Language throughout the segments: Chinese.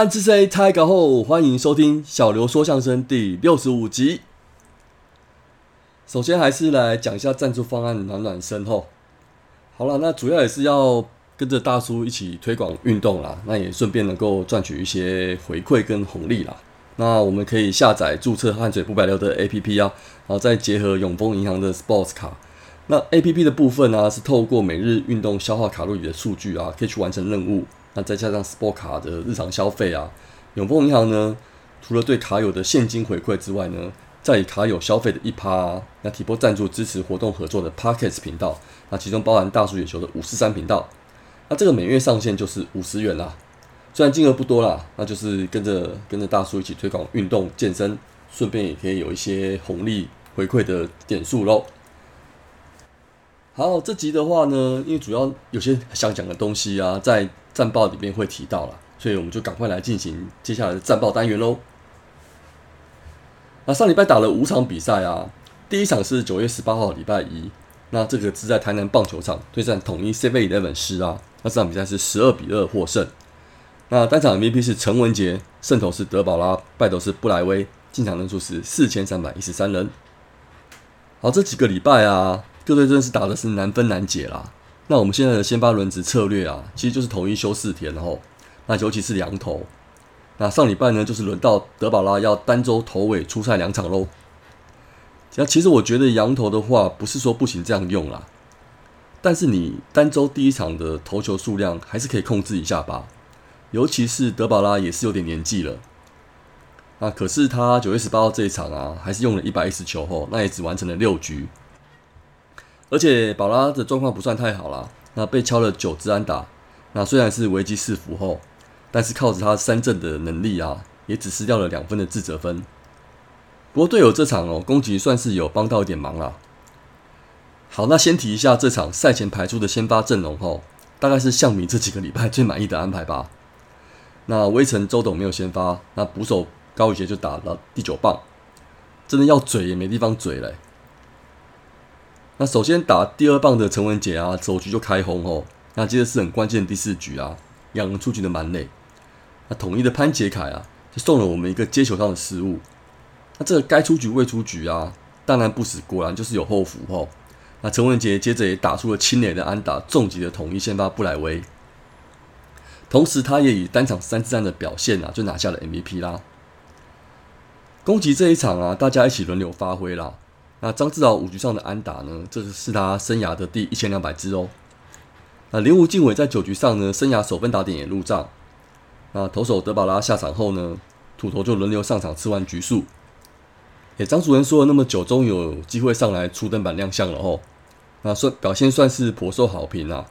暗之 C 猜稿后，欢迎收听小刘说相声第六十五集。首先还是来讲一下赞助方案，暖暖身后。好了，那主要也是要跟着大叔一起推广运动啦，那也顺便能够赚取一些回馈跟红利啦。那我们可以下载注册汗水不白流的 APP 啊，然后再结合永丰银行的 Sports 卡。那 APP 的部分呢，是透过每日运动消耗卡路里的数据啊，可以去完成任务。那再加上 Sport 卡的日常消费啊，永丰银行呢，除了对卡友的现金回馈之外呢，在卡友消费的一趴，那提拨赞助支持活动合作的 Pockets 频道，那其中包含大叔野球的五四三频道，那这个每月上限就是五十元啦，虽然金额不多啦，那就是跟着跟着大叔一起推广运动健身，顺便也可以有一些红利回馈的点数喽。好，这集的话呢，因为主要有些想讲的东西啊，在战报里面会提到了，所以我们就赶快来进行接下来的战报单元喽。那上礼拜打了五场比赛啊，第一场是九月十八号礼拜一，那这个是在台南棒球场对战统一 Seven Eleven 师啊，那这场比赛是十二比二获胜。那单场 MVP 是陈文杰，胜投是德保拉，败投是布莱威，进场人数是四千三百一十三人。好，这几个礼拜啊，各队真的是打的是难分难解啦。那我们现在的先发轮值策略啊，其实就是统一休四天，然后那尤其是羊头。那上礼拜呢，就是轮到德保拉要单周头尾出赛两场喽。那其实我觉得羊头的话，不是说不行这样用啦，但是你单周第一场的投球数量还是可以控制一下吧。尤其是德保拉也是有点年纪了，那可是他九月十八号这一场啊，还是用了一百一十球后，那也只完成了六局。而且宝拉的状况不算太好啦，那被敲了九支安打，那虽然是危机四伏后，但是靠着他三振的能力啊，也只失掉了两分的自责分。不过队友这场哦，攻击算是有帮到一点忙啦。好，那先提一下这场赛前排出的先发阵容后，大概是向米这几个礼拜最满意的安排吧。那微臣周董没有先发，那捕手高宇杰就打了第九棒，真的要嘴也没地方嘴嘞。那首先打第二棒的陈文杰啊，首局就开轰哦。那接着是很关键的第四局啊，两人出局的蛮累。那统一的潘杰凯啊，就送了我们一个接球上的失误。那这个该出局未出局啊，当然不死，果然就是有后福哦。那陈文杰接着也打出了清垒的安打，重击的统一先发布莱威。同时，他也以单场三次战的表现啊，就拿下了 MVP 啦。攻击这一场啊，大家一起轮流发挥啦。那张志豪五局上的安打呢？这个是他生涯的第一千两百支哦。那林武敬伟在九局上呢，生涯首分打点也入账。那投手德保拉下场后呢，土头就轮流上场吃完局数。诶，张主任说了那么久，终于有机会上来初登板亮相了哦。那算表现算是颇受好评啊。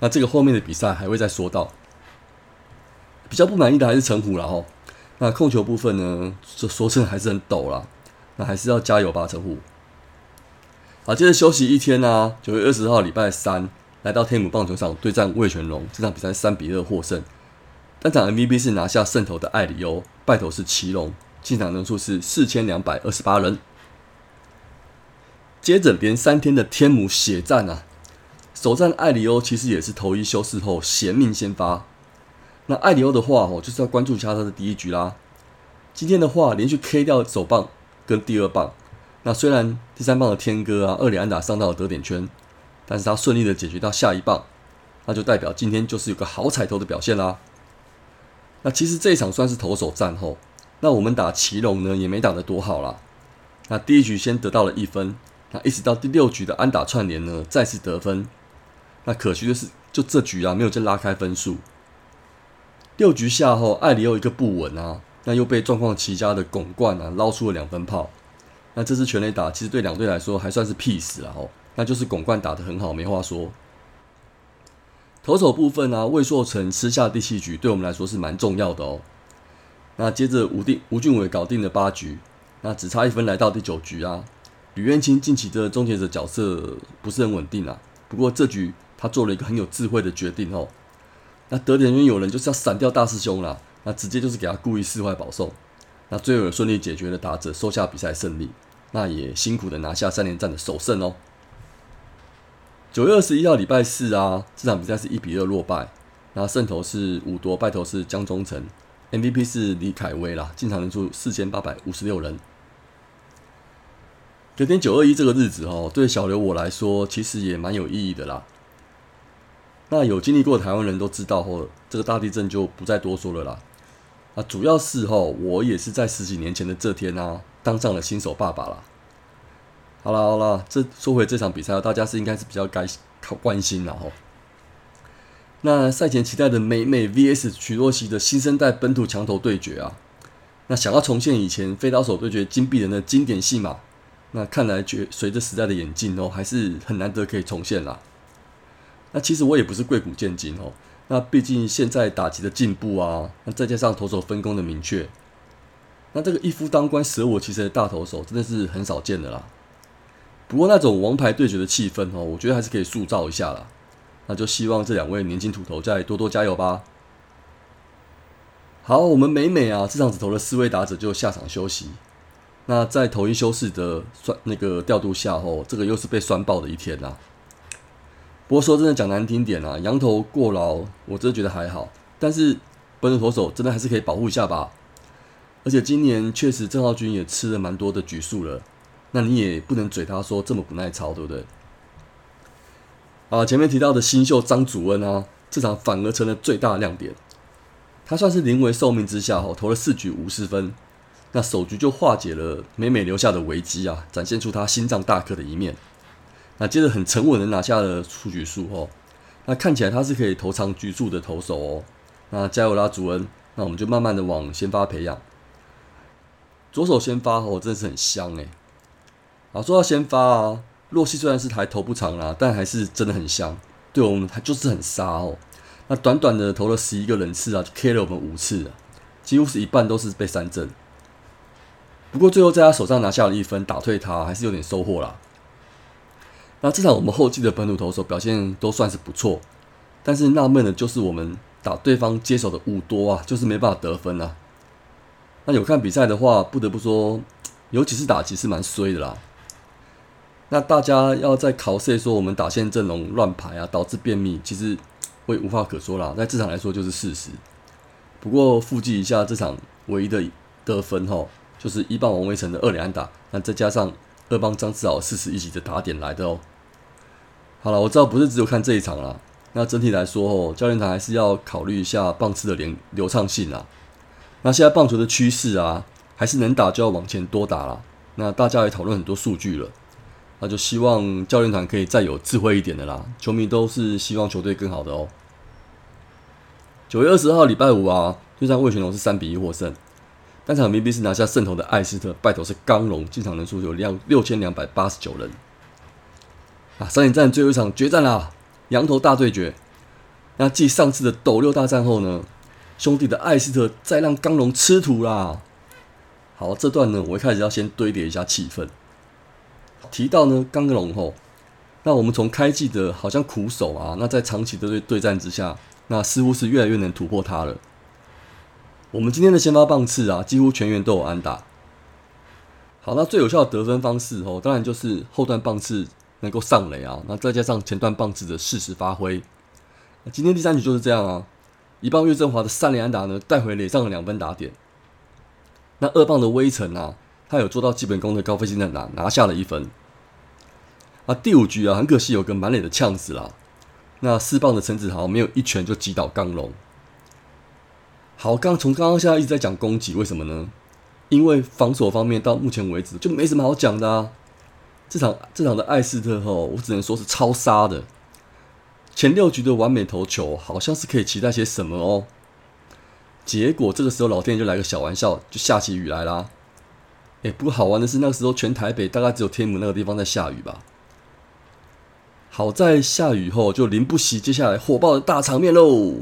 那这个后面的比赛还会再说到。比较不满意的还是陈虎了哦。那控球部分呢，说说真的还是很陡啦。那还是要加油吧，陈虎。好，接着休息一天呢。九月二十号，礼拜三，来到天母棒球场对战魏全龙。这场比赛三比二获胜。单场 MVP 是拿下胜投的艾里欧，败投是奇隆。进场人数是四千两百二十八人。接着连三天的天母血战啊，首战艾里欧其实也是头一休四后衔命先发。那艾里欧的话哦，就是要关注一下他的第一局啦。今天的话，连续 K 掉首棒跟第二棒。那虽然第三棒的天哥啊，二连安打上到了得点圈，但是他顺利的解决到下一棒，那就代表今天就是有个好彩头的表现啦。那其实这一场算是投手战后，那我们打奇隆呢也没打得多好啦。那第一局先得到了一分，那一直到第六局的安打串联呢再次得分，那可惜的是就这局啊没有再拉开分数。六局下后，艾里又一个不稳啊，那又被状况奇佳的拱冠啊捞出了两分炮。那这次全垒打其实对两队来说还算是屁事了！哦，那就是拱冠打得很好，没话说。投手部分呢，魏硕成吃下第七局，对我们来说是蛮重要的哦。那接着吴定吴俊伟搞定了八局，那只差一分来到第九局啊。吕彦青近期的终结者角色不是很稳定啊，不过这局他做了一个很有智慧的决定哦。那得点圈有人就是要闪掉大师兄啦，那直接就是给他故意四坏保送。那最后顺利解决了打者，收下比赛胜利。那也辛苦的拿下三连战的首胜哦。九月二十一号礼拜四啊，这场比赛是一比二落败。那胜投是五夺，败投是江中诚。MVP 是李凯威啦，进场人数四千八百五十六人。隔天九二一这个日子哦，对小刘我来说，其实也蛮有意义的啦。那有经历过台湾人都知道哦，这个大地震就不再多说了啦。啊，主要是哦，我也是在十几年前的这天啊，当上了新手爸爸啦。好了好了，这说回这场比赛，大家是应该是比较该靠关心了哦。那赛前期待的美美 VS 曲若曦的新生代本土强头对决啊，那想要重现以前飞刀手对决金币人的经典戏码，那看来绝随着时代的演进哦，还是很难得可以重现啦。那其实我也不是贵古见今哦，那毕竟现在打击的进步啊，那再加上投手分工的明确，那这个一夫当关舍我其实的大投手真的是很少见的啦。不过那种王牌对决的气氛哦，我觉得还是可以塑造一下啦。那就希望这两位年轻土头再多多加油吧。好，我们美美啊，这场只投了四位打者就下场休息。那在投一休市的算那个调度下后，这个又是被酸爆的一天呐。不过说真的讲难听点啊，羊头过劳，我真的觉得还好。但是本土投手真的还是可以保护一下吧。而且今年确实郑浩君也吃了蛮多的局数了，那你也不能嘴他说这么不耐操，对不对？啊，前面提到的新秀张祖恩啊，这场反而成了最大亮点。他算是临危受命之下，吼投了四局五十分，那首局就化解了美美留下的危机啊，展现出他心脏大颗的一面。那接着很沉稳的拿下了出局数，哦，那看起来他是可以投长局数的投手哦。那加油啦，祖恩！那我们就慢慢的往先发培养。左手先发哦，真的是很香诶。啊，说到先发啊。洛西虽然是台投不长啦，但还是真的很香。对我们，他就是很杀哦。那短短的投了十一个人次啊，就 K 了我们五次啊，几乎是一半都是被三振。不过最后在他手上拿下了一分，打退他还是有点收获啦。那这场我们后继的本土投手表现都算是不错，但是纳闷的就是我们打对方接手的五多啊，就是没办法得分啊。那有看比赛的话，不得不说，尤其是打击是蛮衰的啦。那大家要在考试说我们打线阵容乱排啊，导致便秘，其实会无话可说啦。在这场来说就是事实。不过复记一下这场唯一的得分哈，就是一棒王威成的二连打，那再加上二棒张志豪四十一级的打点来的哦。好了，我知道不是只有看这一场啦。那整体来说哦，教练团还是要考虑一下棒次的连流畅性啊。那现在棒球的趋势啊，还是能打就要往前多打啦。那大家也讨论很多数据了。那就希望教练团可以再有智慧一点的啦，球迷都是希望球队更好的哦。九月二十号礼拜五啊，对战魏全龙是三比一获胜，单场明明是拿下胜投的艾斯特，败投是刚龙，进场人数有两六千两百八十九人。三点战最后一场决战啦，羊头大对决。那继上次的斗六大战后呢，兄弟的艾斯特再让刚龙吃土啦。好，这段呢，我一开始要先堆叠一下气氛。提到呢，刚龙吼，那我们从开季的好像苦手啊，那在长期的对对战之下，那似乎是越来越能突破他了。我们今天的先发棒次啊，几乎全员都有安打。好，那最有效的得分方式哦，当然就是后段棒次能够上垒啊，那再加上前段棒子的适时发挥。今天第三局就是这样啊，一棒岳振华的三连安打呢，带回垒上了两分打点。那二棒的威城啊，他有做到基本功的高飞进的拿拿下了一分。啊，第五局啊，很可惜有个满脸的呛死啦。那四棒的陈子豪没有一拳就击倒刚龙。好，刚从刚刚现在一直在讲攻击，为什么呢？因为防守方面到目前为止就没什么好讲的啊。这场这场的艾斯特吼，我只能说是超杀的。前六局的完美投球，好像是可以期待些什么哦。结果这个时候老天就来个小玩笑，就下起雨来啦。哎，不过好玩的是，那个时候全台北大概只有天母那个地方在下雨吧。好在下雨后就淋不熄接下来火爆的大场面喽。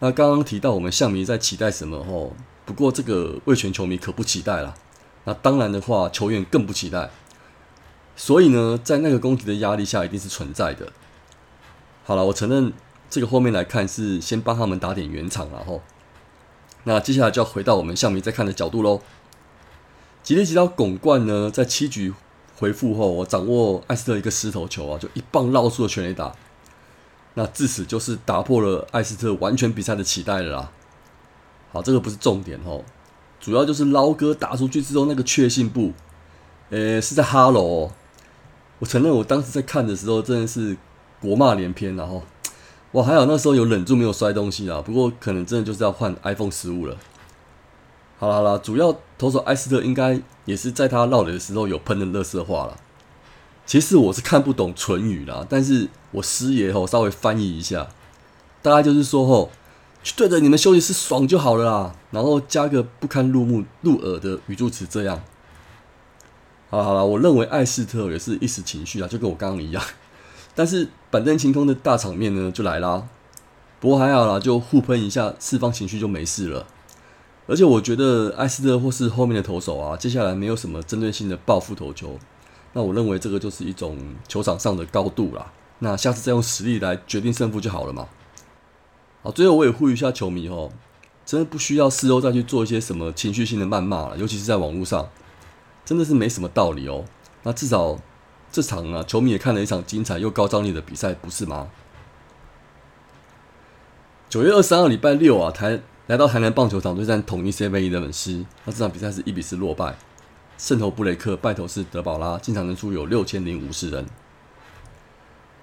那刚刚提到我们象迷在期待什么吼？不过这个卫权球迷可不期待了。那当然的话，球员更不期待。所以呢，在那个攻击的压力下，一定是存在的。好了，我承认这个后面来看是先帮他们打点圆场然后。那接下来就要回到我们象迷在看的角度喽。吉列吉刀拱冠呢，在七局。回复后，我掌握艾斯特一个石头球啊，就一棒绕出了全垒打。那至此就是打破了艾斯特完全比赛的期待了啦。好，这个不是重点哦，主要就是捞哥打出去之后那个确信步，呃，是在哈喽。我承认我当时在看的时候真的是国骂连篇，然后哇，还好那时候有忍住没有摔东西啊。不过可能真的就是要换 iPhone 十五了。好啦好啦，主要投手埃斯特应该也是在他绕垒的时候有喷的乐色话了。其实我是看不懂唇语啦，但是我师爷吼稍微翻译一下，大概就是说吼，去对着你们休息室爽就好了啦，然后加个不堪入目入耳的语助词这样。好了好了，我认为艾斯特也是一时情绪啊，就跟我刚刚一样。但是板凳清空的大场面呢就来啦，不过还好啦，就互喷一下，释放情绪就没事了。而且我觉得艾斯特或是后面的投手啊，接下来没有什么针对性的报复投球，那我认为这个就是一种球场上的高度啦。那下次再用实力来决定胜负就好了嘛。好，最后我也呼吁一下球迷哦，真的不需要事后再去做一些什么情绪性的谩骂了，尤其是在网络上，真的是没什么道理哦。那至少这场啊，球迷也看了一场精彩又高张力的比赛，不是吗？九月二十三号礼拜六啊，台。来到台南棒球场对战统一 C 位一的粉丝，那这场比赛是一比四落败。胜投布雷克，败投是德保拉，进场人数有六千零五十人。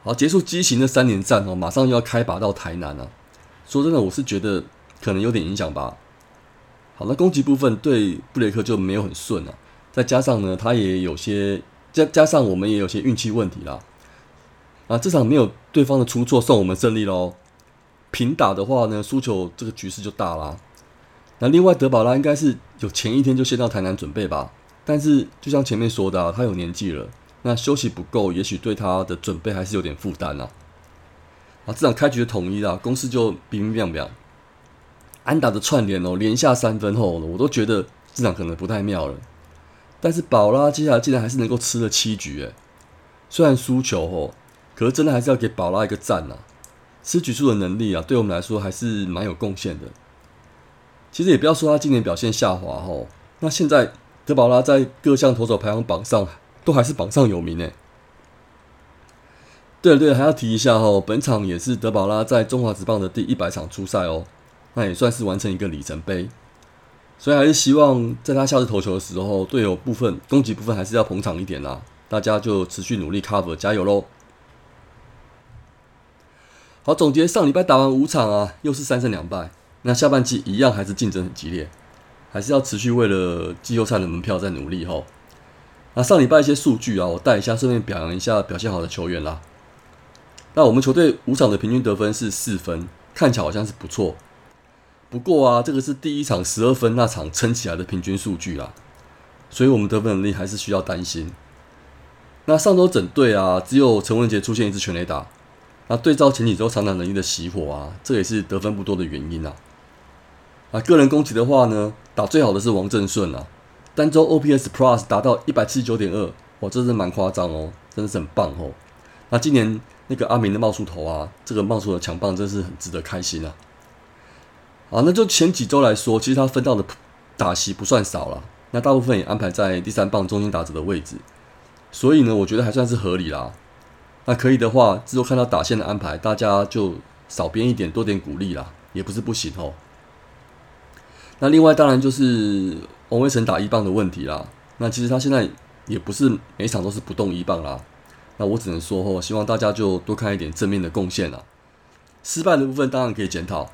好，结束畸形的三连战哦，马上又要开拔到台南了。说真的，我是觉得可能有点影响吧。好，那攻击部分对布雷克就没有很顺了，再加上呢，他也有些加加上我们也有些运气问题啦。啊，这场没有对方的出错，送我们胜利喽。平打的话呢，输球这个局势就大啦。那另外德保拉应该是有前一天就先到台南准备吧，但是就像前面说的，他有年纪了，那休息不够，也许对他的准备还是有点负担呐。啊，这场开局的统一啦，攻势就冰冰凉凉。安打的串联哦，连下三分后，我都觉得这场可能不太妙了。但是保拉接下来竟然还是能够吃了七局，诶，虽然输球哦，可是真的还是要给保拉一个赞呐。吃局数的能力啊，对我们来说还是蛮有贡献的。其实也不要说他今年表现下滑吼，那现在德保拉在各项投手排行榜上都还是榜上有名呢。对了对了，还要提一下吼，本场也是德保拉在中华职棒的第一百场出赛哦，那也算是完成一个里程碑。所以还是希望在他下次投球的时候，队友部分、攻击部分还是要捧场一点啦。大家就持续努力 cover，加油喽！好，总结上礼拜打完五场啊，又是三胜两败。那下半季一样还是竞争很激烈，还是要持续为了季后赛的门票在努力吼。那上礼拜一些数据啊，我带一下，顺便表扬一下表现好的球员啦。那我们球队五场的平均得分是四分，看起来好像是不错。不过啊，这个是第一场十二分那场撑起来的平均数据啦，所以我们得分能力还是需要担心。那上周整队啊，只有陈文杰出现一次全垒打。那对照前几周长打能力的熄火啊，这也是得分不多的原因啊。啊，个人攻击的话呢，打最好的是王正顺啊，单周 OPS Plus 达到一百七十九点二，哇，这是蛮夸张哦，真的是很棒哦。那今年那个阿明的冒出头啊，这个冒出的强棒真是很值得开心啊。啊，那就前几周来说，其实他分到的打席不算少了，那大部分也安排在第三棒中心打者的位置，所以呢，我觉得还算是合理啦。那可以的话，之后看到打线的安排，大家就少编一点，多点鼓励啦，也不是不行哦。那另外当然就是王威成打一棒的问题啦。那其实他现在也不是每场都是不动一棒啦。那我只能说哦，希望大家就多看一点正面的贡献啦。失败的部分当然可以检讨，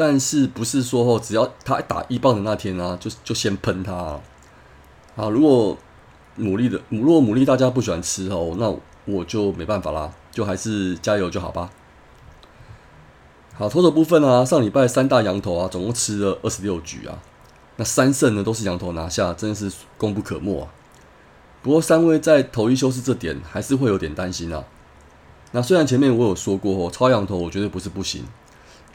但是不是说哦，只要他打一棒的那天呢，就就先喷他啊？啊，如果牡蛎的如果牡蛎大家不喜欢吃哦，那。我就没办法啦，就还是加油就好吧。好，投手部分啊，上礼拜三大羊头啊，总共吃了二十六局啊，那三胜呢都是羊头拿下，真的是功不可没啊。不过三位在头一修饰这点还是会有点担心啊。那虽然前面我有说过哦，超羊头我觉得不是不行，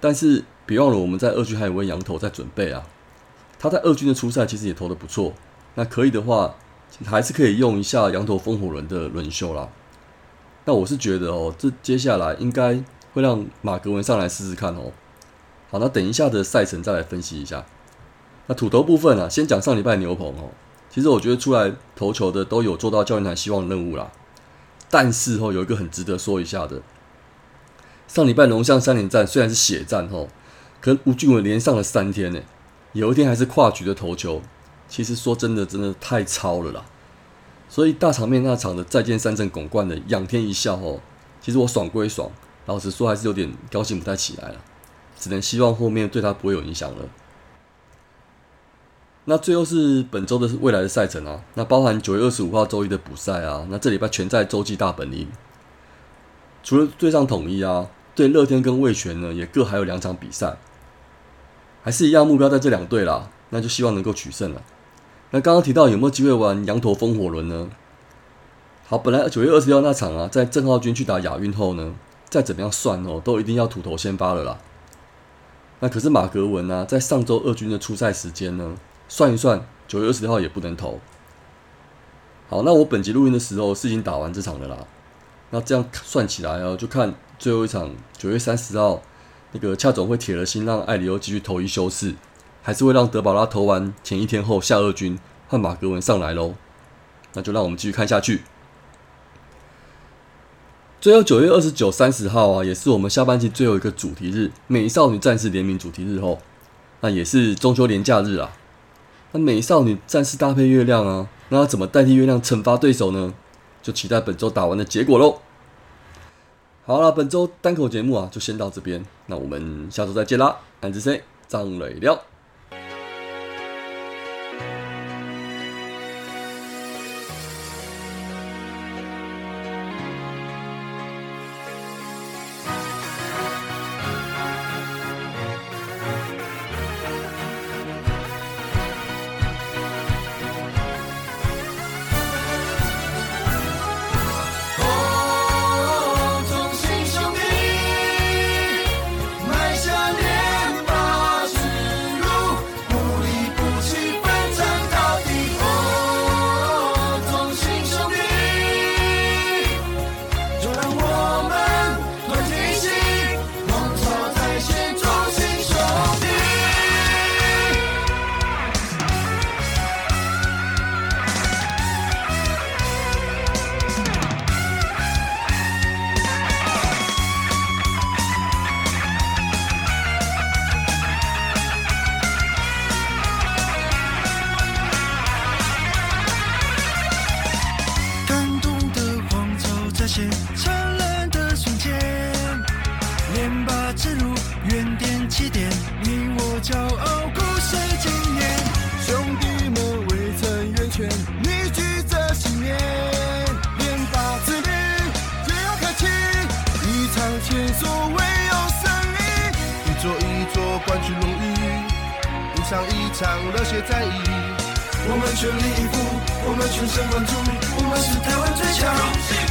但是别忘了我们在二军还有位羊头在准备啊。他在二军的初赛其实也投的不错，那可以的话还是可以用一下羊头风火轮的轮休啦。那我是觉得哦，这接下来应该会让马格文上来试试看哦。好，那等一下的赛程再来分析一下。那土头部分啊，先讲上礼拜牛棚哦。其实我觉得出来投球的都有做到教练团希望的任务啦。但是哦，有一个很值得说一下的，上礼拜龙象三连战虽然是血战哦，可吴俊伟连上了三天呢。有一天还是跨局的投球，其实说真的，真的太超了啦。所以大场面那场的再见三振拱冠的仰天一笑哦，其实我爽归爽，老实说还是有点高兴不太起来了，只能希望后面对他不会有影响了。那最后是本周的未来的赛程啊，那包含九月二十五号周一的补赛啊，那这礼拜全在洲际大本营。除了对上统一啊，对乐天跟味全呢，也各还有两场比赛，还是一样目标在这两队啦，那就希望能够取胜了。那刚刚提到有没有机会玩羊驼风火轮呢？好，本来九月二十六那场啊，在郑浩军去打亚运后呢，再怎么样算哦，都一定要土头先发了啦。那可是马格文啊，在上周二军的出赛时间呢？算一算，九月二十六号也不能投。好，那我本集录音的时候是已经打完这场的啦。那这样算起来啊，就看最后一场九月三十号，那个恰总会铁了心让艾里欧继续投一休四，还是会让德保拉投完前一天后下二军换马格文上来喽？那就让我们继续看下去。最后九月二十九、三十号啊，也是我们下半季最后一个主题日——美少女战士联名主题日后，那也是中秋连假日啊。那美少女战士搭配月亮啊，那怎么代替月亮惩罚对手呢？就期待本周打完的结果喽。好了，本周单口节目啊，就先到这边，那我们下周再见啦。安子 C 张磊聊。全力以赴，我们全神贯注，我们是台湾最强。